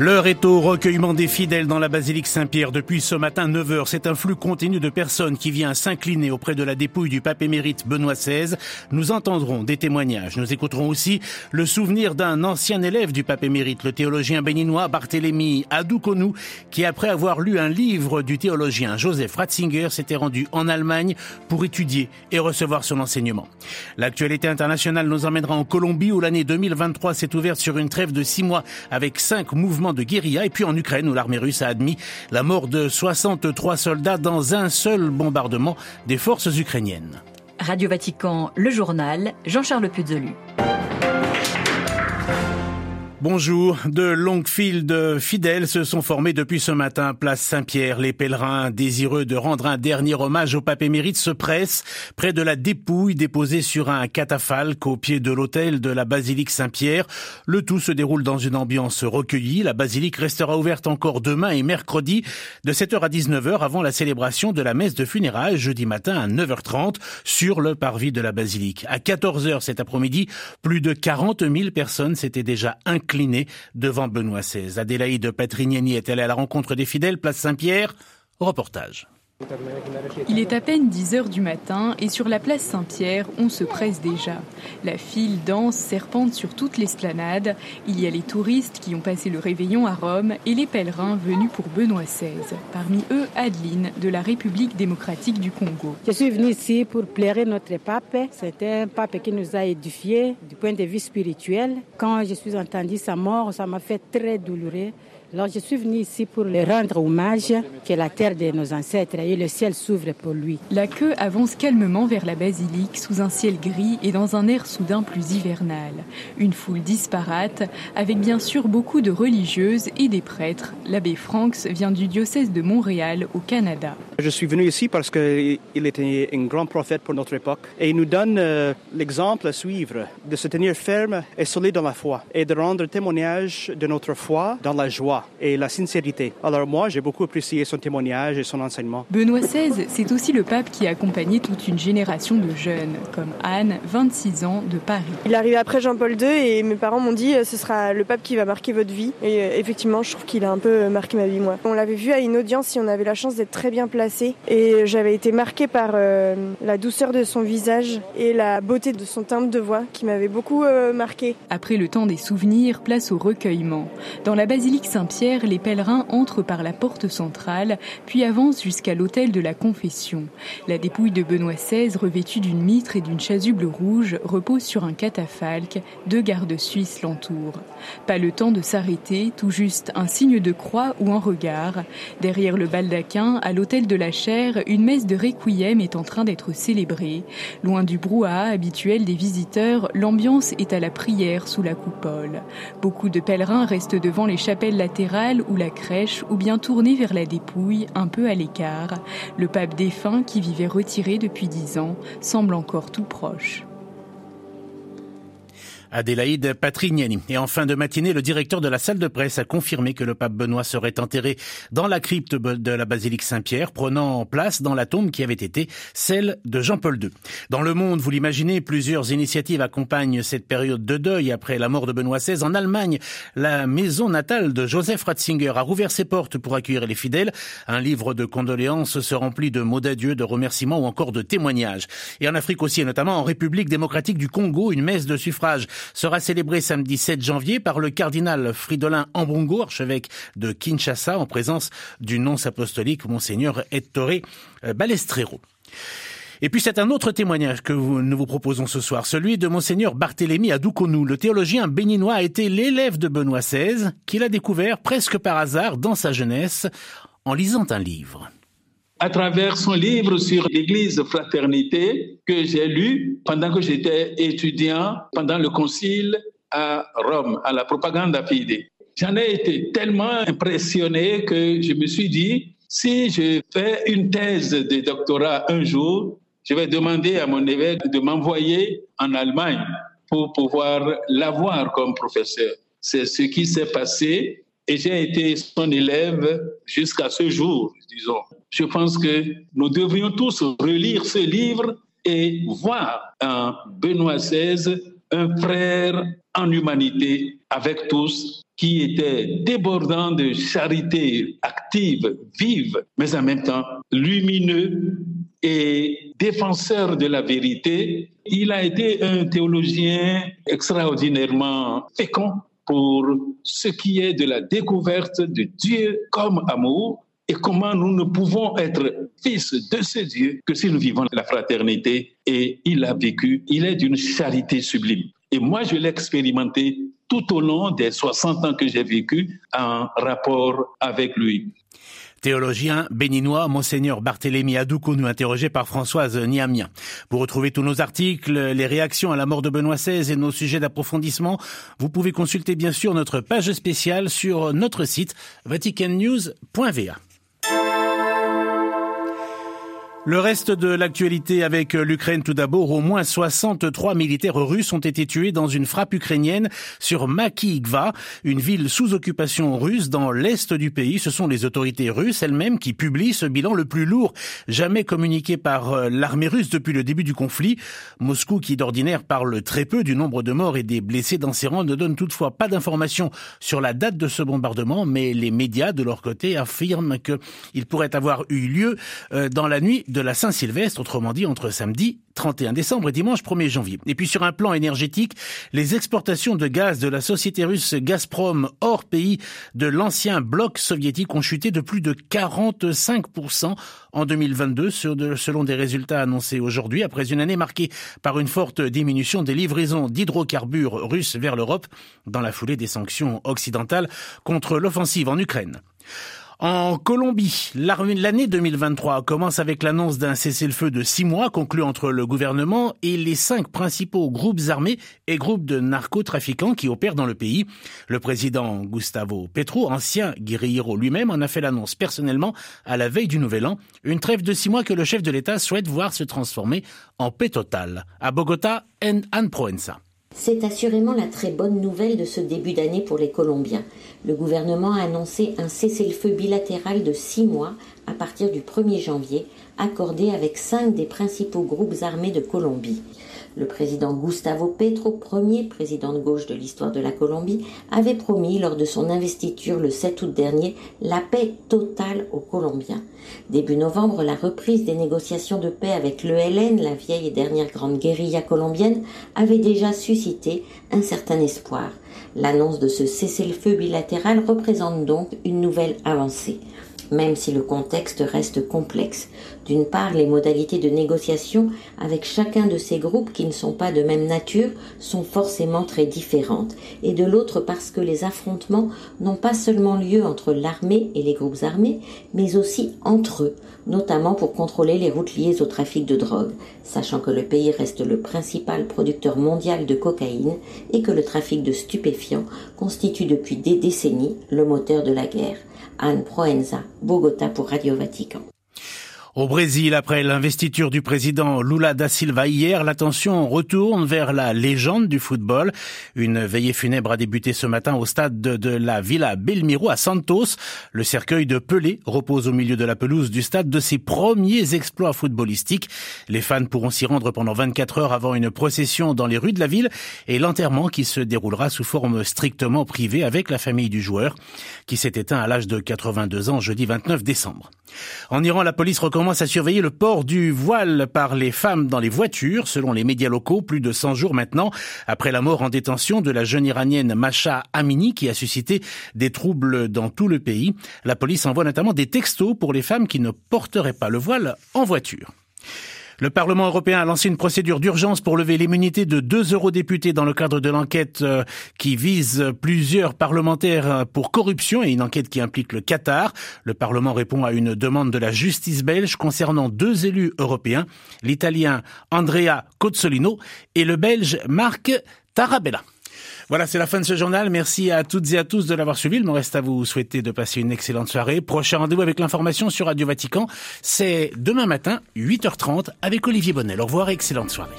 L'heure est au recueillement des fidèles dans la basilique Saint-Pierre. Depuis ce matin 9h, c'est un flux continu de personnes qui vient s'incliner auprès de la dépouille du pape émérite Benoît XVI. Nous entendrons des témoignages. Nous écouterons aussi le souvenir d'un ancien élève du pape émérite, le théologien béninois Barthélemy Adoukonou, qui après avoir lu un livre du théologien Joseph Ratzinger s'était rendu en Allemagne pour étudier et recevoir son enseignement. L'actualité internationale nous emmènera en Colombie où l'année 2023 s'est ouverte sur une trêve de six mois avec cinq mouvements de guérilla et puis en Ukraine où l'armée russe a admis la mort de 63 soldats dans un seul bombardement des forces ukrainiennes. Radio Vatican, le journal, Jean-Charles Puzolu. Bonjour. De longues files de fidèles se sont formées depuis ce matin, place Saint-Pierre. Les pèlerins désireux de rendre un dernier hommage au pape émérite se pressent près de la dépouille déposée sur un catafalque au pied de l'autel de la basilique Saint-Pierre. Le tout se déroule dans une ambiance recueillie. La basilique restera ouverte encore demain et mercredi de 7h à 19h avant la célébration de la messe de funérailles jeudi matin à 9h30 sur le parvis de la basilique. À 14h cet après-midi, plus de 40 000 personnes s'étaient déjà devant Benoît XVI. Adélaïde Patrignani est allée à la rencontre des fidèles, place Saint-Pierre. Reportage. Il est à peine 10 heures du matin et sur la place Saint-Pierre, on se presse déjà. La file dense serpente sur toute l'esplanade. Il y a les touristes qui ont passé le réveillon à Rome et les pèlerins venus pour Benoît XVI. Parmi eux, Adeline de la République démocratique du Congo. Je suis venue ici pour plaire notre pape. C'est un pape qui nous a édifiés du point de vue spirituel. Quand je suis entendu sa mort, ça m'a fait très douloureux. Alors je suis venu ici pour lui rendre hommage, que la terre de nos ancêtres et le ciel s'ouvre pour lui. La queue avance calmement vers la basilique sous un ciel gris et dans un air soudain plus hivernal. Une foule disparate, avec bien sûr beaucoup de religieuses et des prêtres. L'abbé Franks vient du diocèse de Montréal au Canada. Je suis venu ici parce qu'il était un grand prophète pour notre époque et il nous donne euh, l'exemple à suivre de se tenir ferme et solide dans la foi et de rendre témoignage de notre foi dans la joie et la sincérité. Alors moi, j'ai beaucoup apprécié son témoignage et son enseignement. Benoît XVI, c'est aussi le pape qui a accompagné toute une génération de jeunes, comme Anne, 26 ans, de Paris. Il est arrivé après Jean-Paul II et mes parents m'ont dit euh, ce sera le pape qui va marquer votre vie. Et euh, effectivement, je trouve qu'il a un peu euh, marqué ma vie, moi. On l'avait vu à une audience et on avait la chance d'être très bien placé. Et j'avais été marquée par la douceur de son visage et la beauté de son timbre de voix qui m'avait beaucoup marqué. Après le temps des souvenirs, place au recueillement. Dans la basilique Saint Pierre, les pèlerins entrent par la porte centrale, puis avancent jusqu'à l'autel de la Confession. La dépouille de Benoît XVI, revêtue d'une mitre et d'une chasuble rouge, repose sur un catafalque. Deux gardes suisses l'entourent. Pas le temps de s'arrêter, tout juste un signe de croix ou un regard. Derrière le baldaquin, à l'autel de la chaire, une messe de requiem est en train d'être célébrée. Loin du brouhaha habituel des visiteurs, l'ambiance est à la prière sous la coupole. Beaucoup de pèlerins restent devant les chapelles latérales ou la crèche ou bien tourné vers la dépouille, un peu à l'écart. Le pape défunt, qui vivait retiré depuis dix ans, semble encore tout proche. Adélaïde Patrignani. Et en fin de matinée, le directeur de la salle de presse a confirmé que le pape Benoît serait enterré dans la crypte de la basilique Saint-Pierre, prenant place dans la tombe qui avait été celle de Jean-Paul II. Dans le monde, vous l'imaginez, plusieurs initiatives accompagnent cette période de deuil après la mort de Benoît XVI. En Allemagne, la maison natale de Joseph Ratzinger a rouvert ses portes pour accueillir les fidèles. Un livre de condoléances se remplit de mots d'adieu, de remerciements ou encore de témoignages. Et en Afrique aussi, et notamment en République démocratique du Congo, une messe de suffrage sera célébré samedi 7 janvier par le cardinal Fridolin Ambongo, archevêque de Kinshasa, en présence du nonce apostolique Monseigneur Ettore Balestrero. Et puis c'est un autre témoignage que nous vous proposons ce soir, celui de monseigneur Barthélemy Adoukonou. Le théologien béninois a été l'élève de Benoît XVI, qu'il a découvert presque par hasard dans sa jeunesse en lisant un livre à travers son livre sur l'Église fraternité que j'ai lu pendant que j'étais étudiant pendant le concile à Rome, à la propagande fide. J'en ai été tellement impressionné que je me suis dit, si je fais une thèse de doctorat un jour, je vais demander à mon évêque de m'envoyer en Allemagne pour pouvoir l'avoir comme professeur. C'est ce qui s'est passé et j'ai été son élève jusqu'à ce jour, disons. Je pense que nous devrions tous relire ce livre et voir en Benoît XVI un frère en humanité avec tous qui était débordant de charité active, vive, mais en même temps lumineux et défenseur de la vérité. Il a été un théologien extraordinairement fécond pour ce qui est de la découverte de Dieu comme amour et comment nous ne pouvons être fils de ce Dieu que si nous vivons la fraternité. Et il a vécu, il est d'une charité sublime. Et moi, je l'ai expérimenté tout au long des 60 ans que j'ai vécu en rapport avec lui. Théologien béninois, Monseigneur Barthélemy Adoukou, nous interrogé par Françoise Niamien. Pour retrouver tous nos articles, les réactions à la mort de Benoît XVI et nos sujets d'approfondissement, vous pouvez consulter bien sûr notre page spéciale sur notre site vaticannews.va. Le reste de l'actualité avec l'Ukraine tout d'abord, au moins 63 militaires russes ont été tués dans une frappe ukrainienne sur Makivka, une ville sous occupation russe dans l'est du pays. Ce sont les autorités russes elles-mêmes qui publient ce bilan le plus lourd jamais communiqué par euh, l'armée russe depuis le début du conflit. Moscou, qui d'ordinaire parle très peu du nombre de morts et des blessés dans ses rangs, ne donne toutefois pas d'informations sur la date de ce bombardement, mais les médias de leur côté affirment qu'il pourrait avoir eu lieu euh, dans la nuit de de la Saint-Sylvestre, autrement dit entre samedi 31 décembre et dimanche 1er janvier. Et puis sur un plan énergétique, les exportations de gaz de la société russe Gazprom hors pays de l'ancien bloc soviétique ont chuté de plus de 45% en 2022 selon des résultats annoncés aujourd'hui après une année marquée par une forte diminution des livraisons d'hydrocarbures russes vers l'Europe dans la foulée des sanctions occidentales contre l'offensive en Ukraine. En Colombie, l'année 2023 commence avec l'annonce d'un cessez-le-feu de six mois conclu entre le gouvernement et les cinq principaux groupes armés et groupes de narcotrafiquants qui opèrent dans le pays. Le président Gustavo Petro, ancien guerrillero lui-même, en a fait l'annonce personnellement à la veille du Nouvel An. Une trêve de six mois que le chef de l'État souhaite voir se transformer en paix totale. À Bogota, Anne Proenza. C'est assurément la très bonne nouvelle de ce début d'année pour les Colombiens. Le gouvernement a annoncé un cessez-le-feu bilatéral de six mois à partir du 1er janvier, accordé avec cinq des principaux groupes armés de Colombie. Le président Gustavo Petro, premier président de gauche de l'histoire de la Colombie, avait promis lors de son investiture le 7 août dernier la paix totale aux Colombiens. Début novembre, la reprise des négociations de paix avec l'ELN, la vieille et dernière grande guérilla colombienne, avait déjà suscité un certain espoir. L'annonce de ce cessez-le-feu bilatéral représente donc une nouvelle avancée même si le contexte reste complexe. D'une part, les modalités de négociation avec chacun de ces groupes qui ne sont pas de même nature sont forcément très différentes, et de l'autre parce que les affrontements n'ont pas seulement lieu entre l'armée et les groupes armés, mais aussi entre eux, notamment pour contrôler les routes liées au trafic de drogue, sachant que le pays reste le principal producteur mondial de cocaïne et que le trafic de stupéfiants constitue depuis des décennies le moteur de la guerre. Anne Proenza, Bogota pour Radio Vatican. Au Brésil, après l'investiture du président Lula da Silva hier, l'attention retourne vers la légende du football. Une veillée funèbre a débuté ce matin au stade de, la Villa Belmiro à Santos. Le cercueil de Pelé repose au milieu de la pelouse du stade de ses premiers exploits footballistiques. Les fans pourront s'y rendre pendant 24 heures avant une procession dans les rues de la ville et l'enterrement qui se déroulera sous forme strictement privée avec la famille du joueur qui s'est éteint à l'âge de 82 ans jeudi 29 décembre. En Iran, la police recommence à surveiller le port du voile par les femmes dans les voitures, selon les médias locaux, plus de 100 jours maintenant, après la mort en détention de la jeune iranienne Masha Amini, qui a suscité des troubles dans tout le pays. La police envoie notamment des textos pour les femmes qui ne porteraient pas le voile en voiture. Le Parlement européen a lancé une procédure d'urgence pour lever l'immunité de deux eurodéputés dans le cadre de l'enquête euh, qui vise plusieurs parlementaires euh, pour corruption et une enquête qui implique le Qatar. Le Parlement répond à une demande de la justice belge concernant deux élus européens, l'italien Andrea Cozzolino et le belge Marc Tarabella. Voilà, c'est la fin de ce journal. Merci à toutes et à tous de l'avoir suivi. Il me reste à vous souhaiter de passer une excellente soirée. Prochain rendez-vous avec l'information sur Radio Vatican, c'est demain matin, 8h30, avec Olivier Bonnel. Au revoir et excellente soirée.